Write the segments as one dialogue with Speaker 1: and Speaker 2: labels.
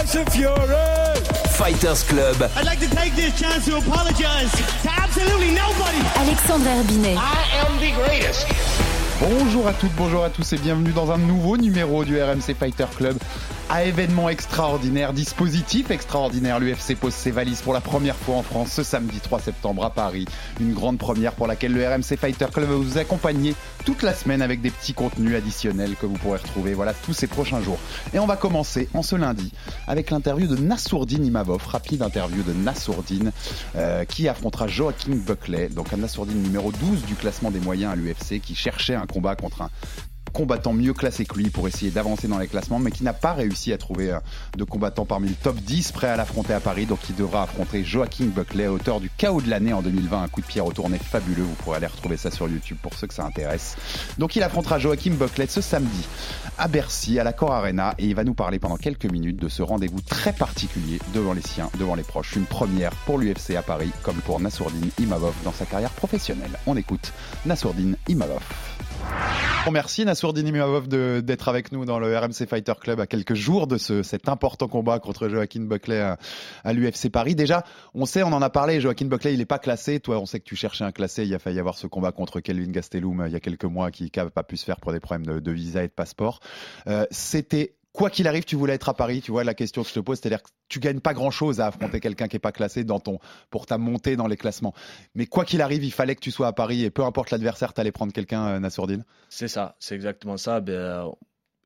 Speaker 1: Tyson Fury.
Speaker 2: Fighters Club.
Speaker 3: I'd like to take this chance to apologize to absolutely nobody.
Speaker 4: Alexandre Herbinet.
Speaker 5: I am the greatest.
Speaker 6: Bonjour à toutes, bonjour à tous et bienvenue dans un nouveau numéro du RMC Fighter Club. À événement extraordinaire, dispositif extraordinaire, l'UFC pose ses valises pour la première fois en France ce samedi 3 septembre à Paris. Une grande première pour laquelle le RMC Fighter Club va vous accompagner toute la semaine avec des petits contenus additionnels que vous pourrez retrouver voilà tous ces prochains jours. Et on va commencer en ce lundi avec l'interview de Nassourdine Imavov, rapide interview de Nassourdine euh, qui affrontera Joaquin Buckley, donc un Nassourdine numéro 12 du classement des moyens à l'UFC qui cherchait un combat contre un combattant mieux classé que lui pour essayer d'avancer dans les classements, mais qui n'a pas réussi à trouver euh, de combattant parmi le top 10 prêt à l'affronter à Paris. Donc il devra affronter Joaquin Buckley, auteur du chaos de l'année en 2020, un coup de pied retourné fabuleux. Vous pourrez aller retrouver ça sur YouTube pour ceux que ça intéresse. Donc il affrontera Joaquin Buckley ce samedi à Bercy, à la Cor Arena, et il va nous parler pendant quelques minutes de ce rendez-vous très particulier devant les siens, devant les proches. Une première pour l'UFC à Paris, comme pour Nassourdine Imavov dans sa carrière professionnelle. On écoute Nassourdine Imavov. Merci Nassourdine Imavov de- d'être avec nous dans le RMC Fighter Club à quelques jours de ce, cet important combat contre Joaquin Buckley à, à l'UFC Paris. Déjà, on sait, on en a parlé, Joaquin Buckley, il n'est pas classé. Toi, on sait que tu cherchais un classé. Il a failli y avoir ce combat contre Kelvin Gastelum euh, il y a quelques mois qui n'a pas pu se faire pour des problèmes de, de visa et de passeport. Euh, C'était Quoi qu'il arrive, tu voulais être à Paris. Tu vois la question que je te pose, c'est-à-dire que tu gagnes pas grand-chose à affronter quelqu'un qui est pas classé dans ton pour ta montée dans les classements. Mais quoi qu'il arrive, il fallait que tu sois à Paris et peu importe l'adversaire, t'allais prendre quelqu'un, euh, Nassourdine.
Speaker 7: C'est ça, c'est exactement ça. Ben, euh,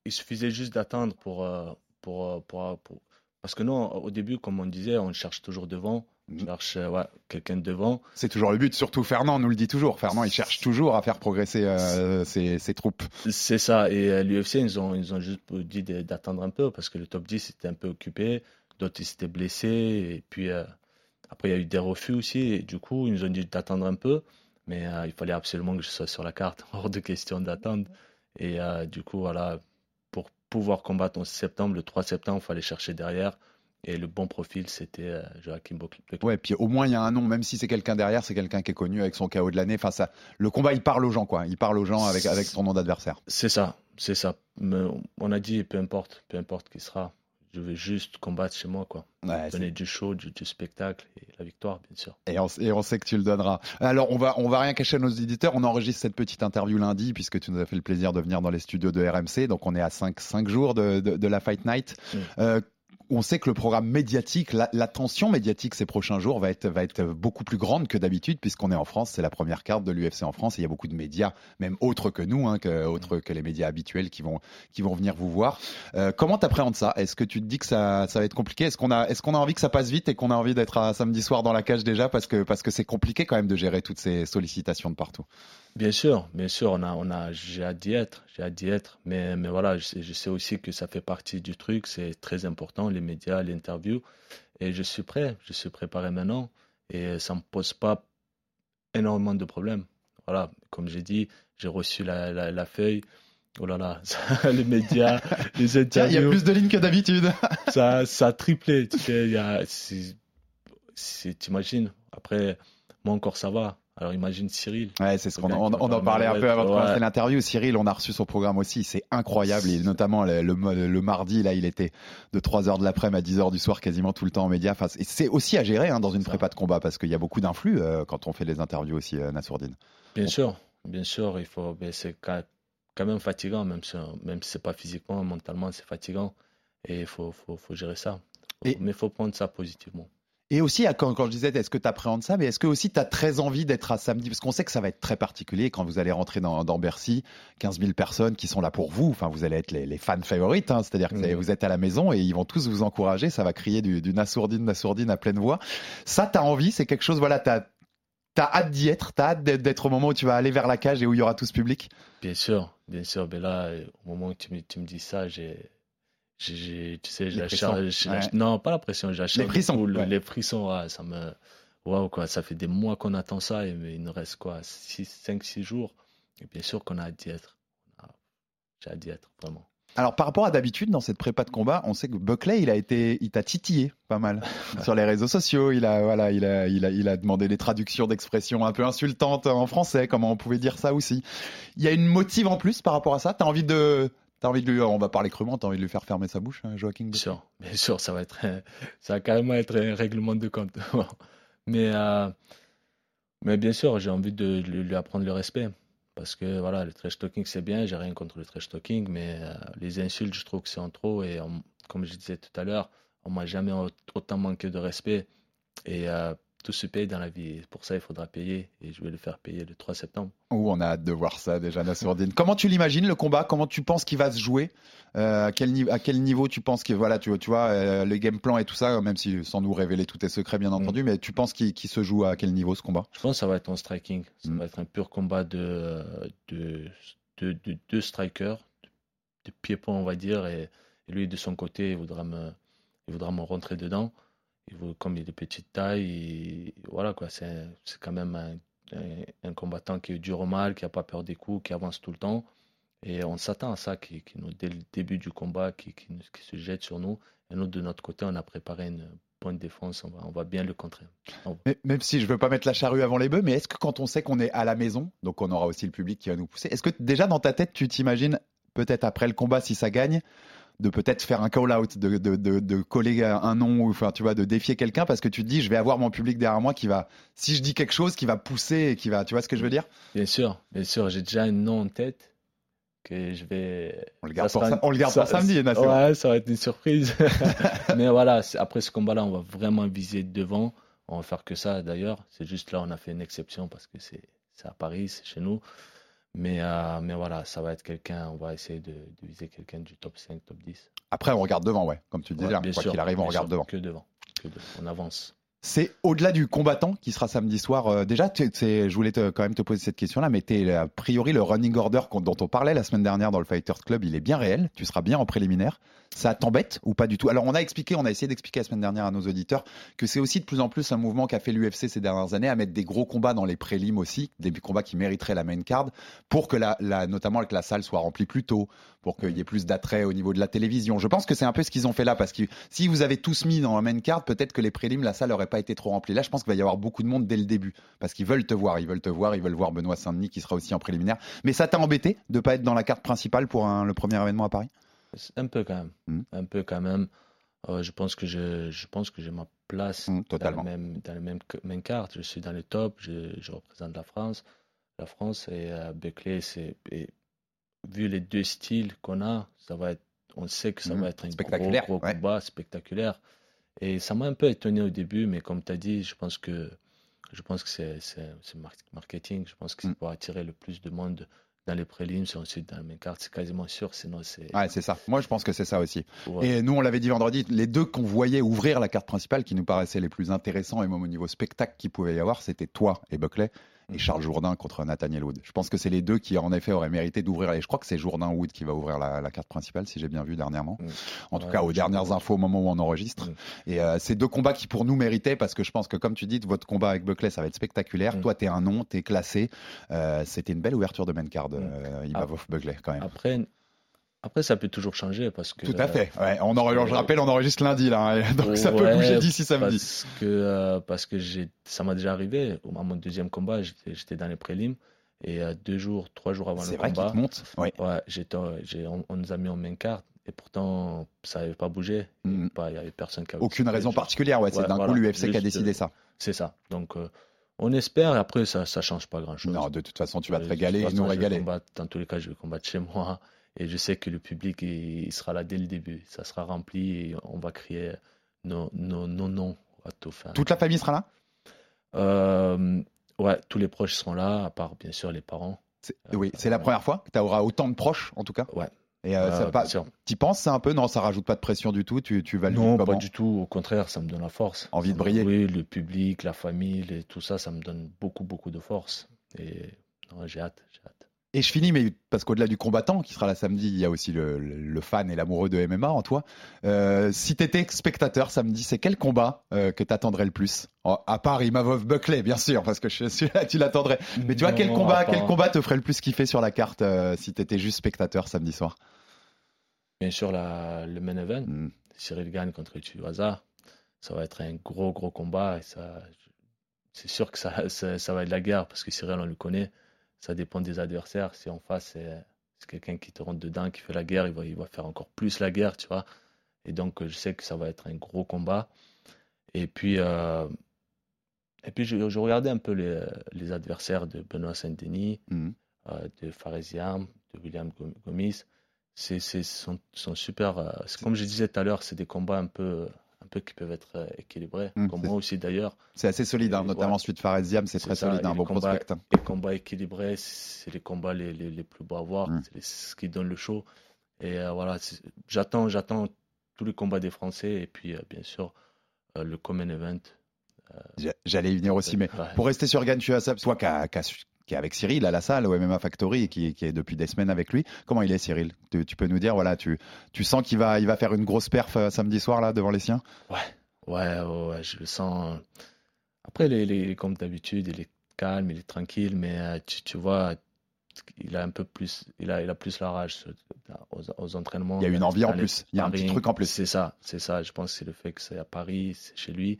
Speaker 7: il suffisait juste d'attendre pour, euh, pour, euh, pour, pour- Parce que non, au début, comme on disait, on cherche toujours devant.
Speaker 6: Mhm.
Speaker 7: cherche euh, ouais, quelqu'un devant.
Speaker 6: C'est toujours le but. Surtout Fernand nous le dit toujours. Fernand, il cherche toujours à faire progresser euh, ses, ses troupes.
Speaker 7: C'est ça. Et euh, l'UFC, ils ont, ils ont juste dit d'attendre un peu parce que le top 10 était un peu occupé. D'autres, ils s'étaient blessés. Et puis, euh, après, il y a eu des refus aussi. Et du coup, ils nous ont dit d'attendre un peu. Mais il fallait absolument que je sois sur la carte. Hors de question d'attendre. Et du coup, voilà, pour pouvoir combattre en septembre, le 3 septembre, il fallait chercher derrière. Et le bon profil, c'était euh, Joachim Buckley.
Speaker 6: Ouais, puis au moins il y a un nom, même si c'est quelqu'un derrière, c'est quelqu'un qui est connu avec son KO de l'année. Enfin, ça, le combat, il parle aux gens, quoi. Il parle aux gens avec avec son nom d'adversaire.
Speaker 7: C'est ça, c'est ça. Mais on a dit, peu importe, peu importe qui sera. Je veux juste combattre chez moi, quoi.
Speaker 6: Ouais,
Speaker 7: Donner du show, du, du spectacle et la victoire, bien sûr.
Speaker 6: Et on, et on sait que tu le donneras. Alors, on va, on va rien cacher à nos éditeurs. On enregistre cette petite interview lundi, puisque tu nous as fait le plaisir de venir dans les studios de RMC. Donc, on est à 5, cinq jours de, de, de la Fight Night.
Speaker 7: Mm.
Speaker 6: Euh, on sait que le programme médiatique, la, tension médiatique ces prochains jours va être, va être beaucoup plus grande que d'habitude, puisqu'on est en France. C'est la première carte de l'UFC en France. Et il y a beaucoup de médias, même autres que nous, hein, autres que les médias habituels, qui vont, qui vont venir vous voir. Euh, comment t'appréhendes ça? Est-ce que tu te dis que ça, ça va être compliqué? Est-ce qu'on a, est-ce qu'on a envie que ça passe vite et qu'on a envie d'être samedi soir dans la cage déjà parce que parce que c'est compliqué quand même de gérer toutes ces sollicitations de partout?
Speaker 7: Bien sûr, bien sûr, on a, on a, j'ai hâte d'y être, j'ai hâte d'y être. Mais, mais voilà, je sais aussi que ça fait partie du truc, c'est très important, les médias, l'interview. Et je suis prêt, je suis préparé maintenant. Et ça me pose pas énormément de problèmes. Voilà, comme j'ai dit, j'ai reçu la, la, la feuille. Oh là là, ça, les médias, les
Speaker 6: Tiens, il y a
Speaker 7: interviews,
Speaker 6: plus de lignes que d'habitude.
Speaker 7: ça, ça a triplé. Tu sais, t'imagines, après, moi encore ça va. Alors imagine Cyril.
Speaker 6: Ouais, c'est ce qu'on on, en parlait un peu avant de
Speaker 7: ouais.
Speaker 6: commencer l'interview. Cyril, on a reçu son programme aussi, c'est incroyable. Et notamment le, le, le mardi, là, il était de 3h de l'après-midi à 10h du soir quasiment tout le temps en médias. Enfin, et c'est aussi à gérer hein, dans une prépa de combat parce qu'il y a beaucoup d'influx euh, quand on fait les interviews aussi, euh, Nassourdine.
Speaker 7: Bien sûr, bien sûr, il faut, mais c'est quand quand même fatigant, même si, même si c'est pas physiquement, mentalement, c'est fatigant. Et il faut, faut, faut gérer ça.
Speaker 6: Et-
Speaker 7: Mais il faut prendre ça positivement.
Speaker 6: Et aussi, quand, quand je disais, est-ce que tu appréhendes ça, mais est-ce que aussi tu as très envie d'être à samedi? Parce qu'on sait que ça va être très particulier quand vous allez rentrer dans, dans Bercy, 15 000 personnes qui sont là pour vous. Enfin, vous allez être les, les fans favorites, hein. c'est-à-dire que
Speaker 7: Mhm.
Speaker 6: vous êtes à la maison et ils vont tous vous encourager. Ça va crier du, du Nassourdine, Nassourdine à pleine voix. Ça, tu as envie, c'est quelque chose, voilà, tu as, hâte d'y être, tu as hâte d'être- au moment où tu vas aller vers la cage et où il y aura tout ce public?
Speaker 7: Bien sûr, bien sûr. Mais là, euh, au moment où tu me, tu me dis ça, j'ai, j'ai- tu sais, j'ai
Speaker 6: Les
Speaker 7: la j'ai la-
Speaker 6: ouais.
Speaker 7: non, pas la pression, j'ai de
Speaker 6: frissons, ouais.
Speaker 7: les frissons, ouais, ça me, waouh, quoi, ça fait des mois qu'on attend ça, et mais il nous reste quoi, 5, 6 jours, et bien sûr qu'on a hâte d'y être. Ah, J'ai hâte d'y être, vraiment.
Speaker 6: Alors par rapport à d'habitude dans cette prépa de combat, on sait que Buckley il a été, il t'a titillé pas mal sur les réseaux sociaux. Il a voilà, il a, il a, il a demandé des traductions d'expressions un peu insultantes en français. Comment on pouvait dire ça aussi Il y a une motive en plus par rapport à ça? T'as envie de, envie de lui, on va parler crûment. T'as de lui faire fermer sa bouche, hein, Joaquin
Speaker 7: Bien sûr, bien sûr, ça va être, ça va carrément être un règlement de compte. mais, euh, mais bien sûr, j'ai envie de lui, apprendre le respect. Parce que voilà, le trash talking c'est bien, j'ai rien contre le trash talking, mais euh, les insultes, je trouve que c'est en trop. Et comme je disais tout à l'heure, on m'a jamais au- autant manqué de respect. Et euh, tout se paye dans la vie. Pour ça, il faudra payer. Et je vais le faire payer le 3 septembre.
Speaker 6: Ouh, on a hâte de voir ça déjà, Nassourdine. Comment tu l'imagines le combat? Comment tu penses qu'il va se jouer? Euh, à, quel niveau, à quel niveau tu penses que voilà, tu, tu vois, euh, le game plan et tout ça, même si sans nous révéler tous tes secrets bien entendu, mais tu penses qu'il se joue à quel niveau ce combat?
Speaker 7: Je pense que ça va être en striking. Ça
Speaker 6: Mm.
Speaker 7: va être un pur combat de, de, de, de deux strikers, de, de pieds-points, on va dire. Et, et lui, de son côté, il voudra me, il voudra me rentrer dedans. Comme il est petite taille, il- voilà quoi. C'est quand même un, combattant qui est dur mal, qui n'a pas peur des coups, qui avance tout le temps. Et on s'attend à ça, qui, qui dès le début du combat, qui, se jette sur nous. Et nous, de notre côté, on a préparé une bonne défense. On va, bien le contrer.
Speaker 6: Même si je veux pas mettre la charrue avant les bœufs, mais est-ce que quand on sait qu'on est à la maison, donc on aura aussi le public qui va nous pousser, est-ce que déjà dans ta tête tu t'imagines peut-être après le combat si ça gagne de peut-être faire un call-out, de, de, de, de coller un nom, ou enfin tu vois, de défier quelqu'un parce que tu te dis je vais avoir mon public derrière moi qui va, si je dis quelque chose, qui va pousser et qui va, tu vois ce que je veux dire?
Speaker 7: Bien sûr, bien sûr, j'ai déjà un nom en tête que je vais.
Speaker 6: On le garde
Speaker 7: ça
Speaker 6: pour on le garde pour samedi, Nasser.
Speaker 7: Ouais, ça va être une surprise. Mais voilà, après ce combat-là, on va vraiment viser devant. On va faire que ça d'ailleurs. C'est juste là, on a fait une exception parce que c'est c'est à Paris, c'est chez nous. Mais, euh, mais voilà, ça va être quelqu'un, on va essayer de, de viser quelqu'un du top 5, top 10.
Speaker 6: Après on regarde devant, ouais, comme tu le disais,
Speaker 7: Ouais,
Speaker 6: hein,
Speaker 7: bien
Speaker 6: quoi
Speaker 7: sûr,
Speaker 6: qu'il arrive on regarde
Speaker 7: sûr,
Speaker 6: devant.
Speaker 7: Que devant. que devant. On avance.
Speaker 6: C'est au-delà du combattant qui sera samedi soir. euh, déjà, je voulais quand même te poser cette question-là, mais t'es, a priori, le running order dont on parlait la semaine dernière dans le Fighters Club, il est bien réel. Tu seras bien en préliminaire. Ça t'embête ou pas du tout? Alors, on a expliqué, on a essayé d'expliquer la semaine dernière à nos auditeurs que c'est aussi de plus en plus un mouvement qu'a fait l'UFC ces dernières années à mettre des gros combats dans les prélims aussi, des combats qui mériteraient la main card, pour que notamment que la salle soit remplie plus tôt, pour qu'il y ait plus d'attrait au niveau de la télévision. Je pense que c'est un peu ce qu'ils ont fait là, parce que si vous avez tous mis dans la main card, peut-être que les prélims, la salle n'aurait pas été trop remplie. Là, je pense qu'il va y avoir beaucoup de monde dès le début, parce qu'ils veulent te voir, ils veulent te voir, ils veulent voir Benoît Saint-Denis qui sera aussi en préliminaire. Mais ça t'a embêté de pas être dans la carte principale pour un- le premier événement à Paris?
Speaker 7: Un peu quand même.
Speaker 6: Mm.
Speaker 7: Un peu quand même. Euh, je pense que je, je pense que j'ai ma place
Speaker 6: Mm, totalement.
Speaker 7: dans la même, dans la même, même carte. Je suis dans le top, je, je représente la France. La France et euh, Beckley, c'est vu les deux styles qu'on a, ça va être, on sait que ça
Speaker 6: Mm,
Speaker 7: va être un
Speaker 6: spectaculaire,
Speaker 7: gros, gros
Speaker 6: ouais.
Speaker 7: combat spectaculaire. Et ça m'a un peu étonné au début, mais comme tu as dit, je pense que je pense que c'est c'est c'est mar- marketing. Je pense que c'est
Speaker 6: Mm.
Speaker 7: pour attirer le plus de monde dans les prélims et ensuite dans la même carte. C'est quasiment sûr, sinon c'est.
Speaker 6: Ouais, c'est ça. Moi, je pense que c'est ça aussi.
Speaker 7: Ouais.
Speaker 6: Et nous, on l'avait dit vendredi, les deux qu'on voyait ouvrir la carte principale, qui nous paraissaient les plus intéressants, et même au niveau spectacle qu'il pouvait y avoir, c'était toi et Buckley et. Charles Jourdain contre Nathaniel Wood. Je pense que c'est les deux qui, en effet, auraient mérité d'ouvrir. Et je crois que c'est Jourdain Wood qui va ouvrir la, la carte principale, si j'ai bien vu dernièrement.
Speaker 7: Mhm.
Speaker 6: En tout
Speaker 7: Ouais,
Speaker 6: cas, aux dernières
Speaker 7: crois.
Speaker 6: infos au moment où on enregistre.
Speaker 7: Mhm.
Speaker 6: Et euh, c'est deux combats qui, pour nous, méritaient, parce que je pense que, comme tu dis, votre combat avec Buckley, ça va être spectaculaire.
Speaker 7: Mhm.
Speaker 6: Toi, t'es un nom, t'es classé. Euh, c'était une belle ouverture de main card, euh, Imavov Buckley, quand même.
Speaker 7: Après, après, ça peut toujours changer parce que.
Speaker 6: Tout à fait. Ouais, on en- je rappelle, on enregistre lundi là, hein, donc ça peut
Speaker 7: Ouais,
Speaker 6: bouger d'ici samedi.
Speaker 7: Parce que, euh, parce que j'ai, ça m'a déjà arrivé. À mon deuxième combat, j'étais, dans les prélims et euh, deux jours, trois jours avant le
Speaker 6: vrai
Speaker 7: combat,
Speaker 6: te monte.
Speaker 7: Ouais, j'étais, j'ai, on, on nous a mis en main carte et pourtant ça n'avait pas bougé. Il n'y
Speaker 6: Mhm.
Speaker 7: avait, personne qui avait
Speaker 6: Aucune
Speaker 7: bougé.
Speaker 6: raison particulière, ouais. C'est
Speaker 7: Ouais,
Speaker 6: d'un
Speaker 7: voilà.
Speaker 6: coup l'UFC qui a décidé ça.
Speaker 7: C'est ça. Donc euh, on espère après ça, ça change pas grand chose.
Speaker 6: Non, de toute façon, tu vas te régaler et nous régaler.
Speaker 7: combattre- dans tous les cas, je vais combattre chez moi. Et je sais que le public, il, sera là dès le début. Ça sera rempli et on va crier nos, nos, nos noms à tout faire.
Speaker 6: Toute la famille sera là?
Speaker 7: Euh, ouais, tous les proches seront là, à part bien sûr les parents. Euh,
Speaker 6: Oui, c'est la première fois que tu auras autant de proches, en tout cas?
Speaker 7: Ouais.
Speaker 6: Et euh,
Speaker 7: Euh,
Speaker 6: ça pas- t'y penses, c'est un peu? Non, ça rajoute pas de pression du tout. Tu, tu vas
Speaker 7: Non, pas du tout. Au contraire, ça me donne la force.
Speaker 6: Envie de
Speaker 7: Ça
Speaker 6: briller.
Speaker 7: Oui, le public, la famille, les- tout ça, ça me donne beaucoup, beaucoup de force. Et non, j'ai hâte, j'ai hâte.
Speaker 6: Et je finis, mais parce qu'au-delà du combattant qui sera là samedi, il y a aussi le, le fan et l'amoureux de MMA en toi. Euh, si t'étais spectateur samedi, c'est quel combat euh, que t'attendrais le plus? Oh, À part Imavov Buckley, bien sûr, parce que je suis là, tu l'attendrais. Mais tu vois, quel combat, quel combat te ferait le plus kiffer sur la carte euh, si t'étais juste spectateur samedi soir?
Speaker 7: Bien sûr, la, le main event,
Speaker 6: Hmm.
Speaker 7: Cyril gagne contre Tuivasa, ça va être un gros, gros combat. Et ça, c'est sûr que ça, ça, ça va être la guerre parce que Cyril, on le connaît. Ça dépend des adversaires. Si en face, c'est, quelqu'un qui te rentre dedans, qui fait la guerre, il va, il va faire encore plus la guerre, tu vois. Et donc, je sais que ça va être un gros combat. Et puis, euh, et puis je, je regardais un peu les, les adversaires de Benoît Saint-Denis,
Speaker 6: Mhm.
Speaker 7: euh, de Faresiam, de William Gom- Gomis. C'est, sont, sont super. euh, comme je disais tout à l'heure, c'est des combats un peu, un peu qui peuvent être euh, équilibrés.
Speaker 6: Mm,
Speaker 7: comme moi aussi d'ailleurs.
Speaker 6: C'est assez solide, hein,
Speaker 7: Et
Speaker 6: notamment
Speaker 7: ouais.
Speaker 6: celui de Fareziam, c'est très
Speaker 7: ça,
Speaker 6: solide, un bon
Speaker 7: combats-
Speaker 6: prospect. hein.
Speaker 7: Les combats équilibrés, c'est les combats les, les, les plus beaux à voir.
Speaker 6: Mm.
Speaker 7: C'est ce qui donne le show. Et euh, voilà, j'attends, j'attends tous les combats des Français et puis euh, bien sûr le common event.
Speaker 6: J'a- J'allais y venir aussi, mais
Speaker 7: Ouais.
Speaker 6: pour rester sur Gan Tuasab, toi qui, qui est avec Cyril à la salle au MMA Factory et qui, qui est depuis des semaines avec lui, comment il est Cyril? Tu, tu peux nous dire, voilà, tu, tu sens qu'il va, il va faire une grosse perf euh, samedi soir là devant les siens?
Speaker 7: Ouais, ouais, ouais, je le sens. Après, les, les- comme d'habitude, il est calme, il est tranquille, mais euh, tu, tu vois, il a un peu plus, il a, il a plus la rage aux, aux entraînements.
Speaker 6: Il y a une envie en plus, il y a un petit truc en plus.
Speaker 7: C'est ça, c'est ça. Je pense que c'est le fait que c'est à Paris, c'est chez lui.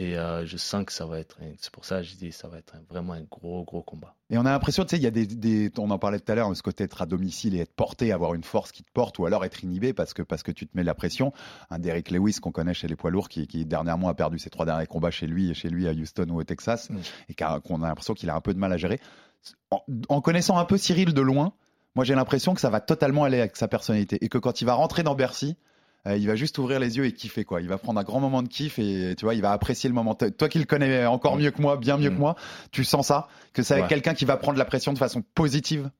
Speaker 7: Et euh, je sens que ça va être, c'est pour ça que je dis, ça va être un- vraiment un gros, gros combat.
Speaker 6: Et on a l'impression, tu sais, il y a des, des- on en parlait tout à l'heure, ce côté être à domicile et être porté, avoir une force qui te porte, ou alors être inhibé parce que parce que tu te mets la pression. Un Derrick Lewis qu'on connaît chez les poids lourds, qui, qui dernièrement a perdu ses trois derniers combats chez lui, chez lui à Houston ou au Texas, et qu'on a l'impression qu'il a un peu de mal à gérer. En, en connaissant un peu Cyril de loin, moi j'ai l'impression que ça va totalement aller avec sa personnalité et que quand il va rentrer dans Bercy. Euh, il va juste ouvrir les yeux et kiffer quoi. Il va prendre un grand moment de kiff et tu vois, il va apprécier le moment. Toi qui le connais encore mieux que moi, bien mieux
Speaker 7: Mm.
Speaker 6: que moi, tu sens ça? Que c'est
Speaker 7: Ouais.
Speaker 6: quelqu'un qui va prendre la pression de façon positive?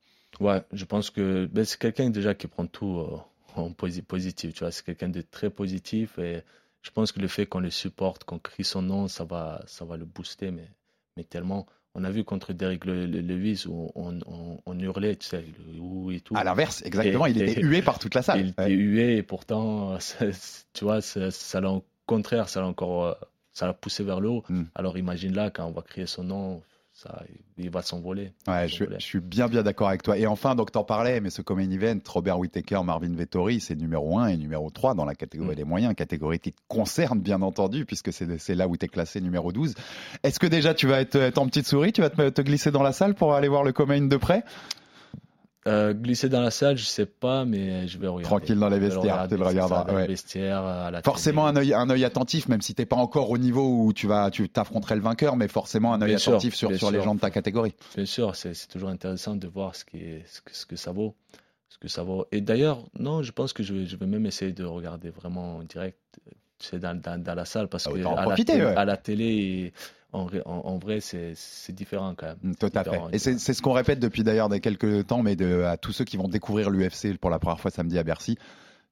Speaker 7: Ouais, je pense que ben, c'est quelqu'un déjà qui prend tout euh, en posi- positif, tu vois, c'est quelqu'un de très positif et je pense que le fait qu'on le supporte, qu'on crie son nom, ça va, ça va le booster, mais, mais tellement. On a vu contre Le- Lewis où on, on, on hurlait, tu sais, le ouh et tout.
Speaker 6: À l'inverse, exactement,
Speaker 7: Et-
Speaker 6: il était
Speaker 7: et-
Speaker 6: hué par toute la salle.
Speaker 7: Il était
Speaker 6: Ouais.
Speaker 7: hué et pourtant, ça- tu vois, ça, ça l'a au contraire, ça l'a encore, euh, ça l'a poussé vers le haut.
Speaker 6: Mm.
Speaker 7: Alors imagine là, quand on va crier son nom, ça, il va s'envoler.
Speaker 6: Ouais, je, je suis bien bien d'accord avec toi. Et enfin, donc t'en parlais, mais ce common event, Robert Whittaker, Marvin Vettori, c'est numéro 1 et numéro 3 dans la catégorie
Speaker 7: Mm.
Speaker 6: des moyens, catégorie qui te concerne bien entendu, puisque c'est c'est là où tu es classé numéro 12. Est-ce que déjà tu vas être, être en petite souris, tu vas te, te glisser dans la salle pour aller voir le common de près?
Speaker 7: Euh, glisser dans la salle, je sais pas, mais je vais regarder.
Speaker 6: Tranquille dans les vestiaires, tu le
Speaker 7: c'est
Speaker 6: regarderas,
Speaker 7: dans les
Speaker 6: ouais.
Speaker 7: vestiaires, à la
Speaker 6: Forcément un œil, un œil attentif, même si t'es pas encore au niveau où tu vas, tu t'affronterais le vainqueur, mais forcément un œil
Speaker 7: sûr,
Speaker 6: attentif sur, sur les gens de ta catégorie.
Speaker 7: Bien sûr, c'est c'est toujours intéressant de voir ce, qui est, ce, que, ce que ça vaut. Ce que ça vaut. Et d'ailleurs, non, je pense que je vais, je vais même essayer de regarder vraiment en direct, tu sais, dans, dans, dans la salle, parce
Speaker 6: Ah,
Speaker 7: que à,
Speaker 6: profiter,
Speaker 7: la
Speaker 6: ouais.
Speaker 7: à la télé, en, ré- en, en vrai, c'est différent quand même.
Speaker 6: Tout à fait. Et c'est c'est ce qu'on répète depuis d'ailleurs des quelques temps, mais de, à tous ceux qui vont découvrir l'UFC pour la première fois samedi à Bercy.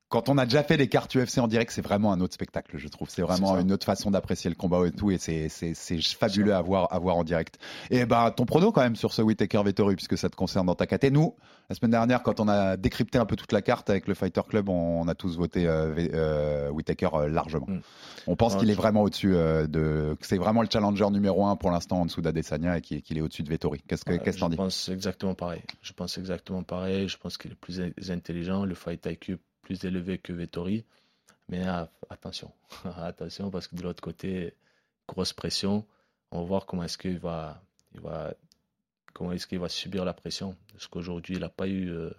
Speaker 6: Quand on a déjà fait des cartes UFC en direct, c'est vraiment un autre spectacle, je trouve. C'est vraiment une autre façon d'apprécier le combat et tout, et c'est fabuleux à voir, à voir en direct. Et ben ton prono quand même sur ce Whittaker Vettori, puisque ça te concerne dans ta caté. Nous, la semaine dernière, quand on a décrypté un peu toute la carte avec le Fighter Club, on, on a tous voté euh, euh, Whittaker euh, largement.
Speaker 7: Mm.
Speaker 6: On pense
Speaker 7: Ouais,
Speaker 6: qu'il est
Speaker 7: je-
Speaker 6: vraiment au-dessus euh, de, c'est vraiment le challenger numéro un pour l'instant en dessous d'Adesanya et qu'il est au-dessus de Vettori. Qu'est-ce que
Speaker 7: Ouais,
Speaker 6: que t'en
Speaker 7: je
Speaker 6: dis?
Speaker 7: pense exactement pareil. Je pense exactement pareil. Je pense qu'il est plus in- intelligent. Le fight IQ plus élevé que Vettori. Mais ah, attention, attention parce que de l'autre côté, grosse pression. On va voir comment est-ce qu'il va, comment est-ce qu'il va subir la pression. Parce qu'aujourd'hui, il n'a pas eu euh,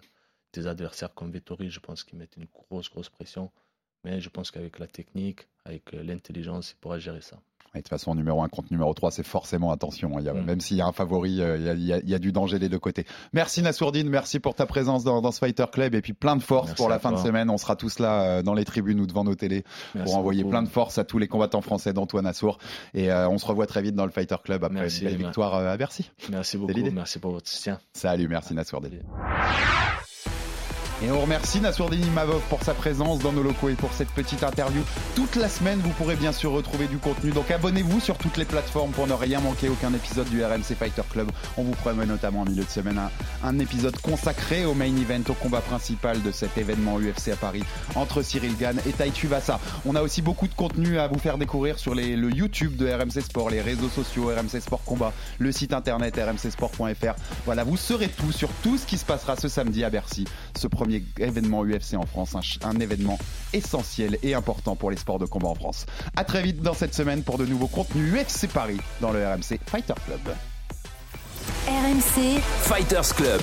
Speaker 7: des adversaires comme Vettori. Je pense qu'ils mettent une grosse, grosse pression. Mais je pense qu'avec la technique, avec euh, l'intelligence, il pourra gérer ça.
Speaker 6: Et de toute façon, numéro 1 contre numéro 3, c'est forcément attention. hein. Il y a,
Speaker 7: Mm.
Speaker 6: Même s'il y a un favori, euh, il y a, il y a- il y a du danger des deux côtés. Merci Nassourdine, merci pour ta présence dans, dans ce Fighter Club et puis plein de force
Speaker 7: Merci
Speaker 6: pour la fin de semaine. On sera tous là euh, dans les tribunes ou devant nos télés
Speaker 7: Merci
Speaker 6: pour envoyer
Speaker 7: beaucoup.
Speaker 6: plein de force à tous les combattants français d'Antoine Assour. Et euh, on se revoit très vite dans le Fighter Club après
Speaker 7: Merci,
Speaker 6: une belle victoire à Bercy.
Speaker 7: Merci beaucoup. Merci pour votre soutien.
Speaker 6: Salut, merci Nassourdine. Et on remercie Nassourdini Mavov pour sa présence dans nos locaux et pour cette petite interview. Toute la semaine, vous pourrez bien sûr retrouver du contenu. Donc abonnez-vous sur toutes les plateformes pour ne rien manquer, aucun épisode du RMC Fighter Club. On vous promet notamment en milieu de semaine un, épisode consacré au main event, au combat principal de cet événement UFC à Paris entre Cyril Gann et Tai Vasa. On a aussi beaucoup de contenu à vous faire découvrir sur le YouTube de RMC Sport, les réseaux sociaux RMC Sport Combat, le site internet rmcsport.fr. Voilà, vous saurez tout sur tout ce qui se passera ce samedi à Bercy, ce premier événement UFC en France, un, un événement essentiel et important pour les sports de combat en France. À très vite dans cette semaine pour de nouveaux contenus UFC Paris dans le RMC Fighter Club.
Speaker 4: RMC
Speaker 2: Fighters Club.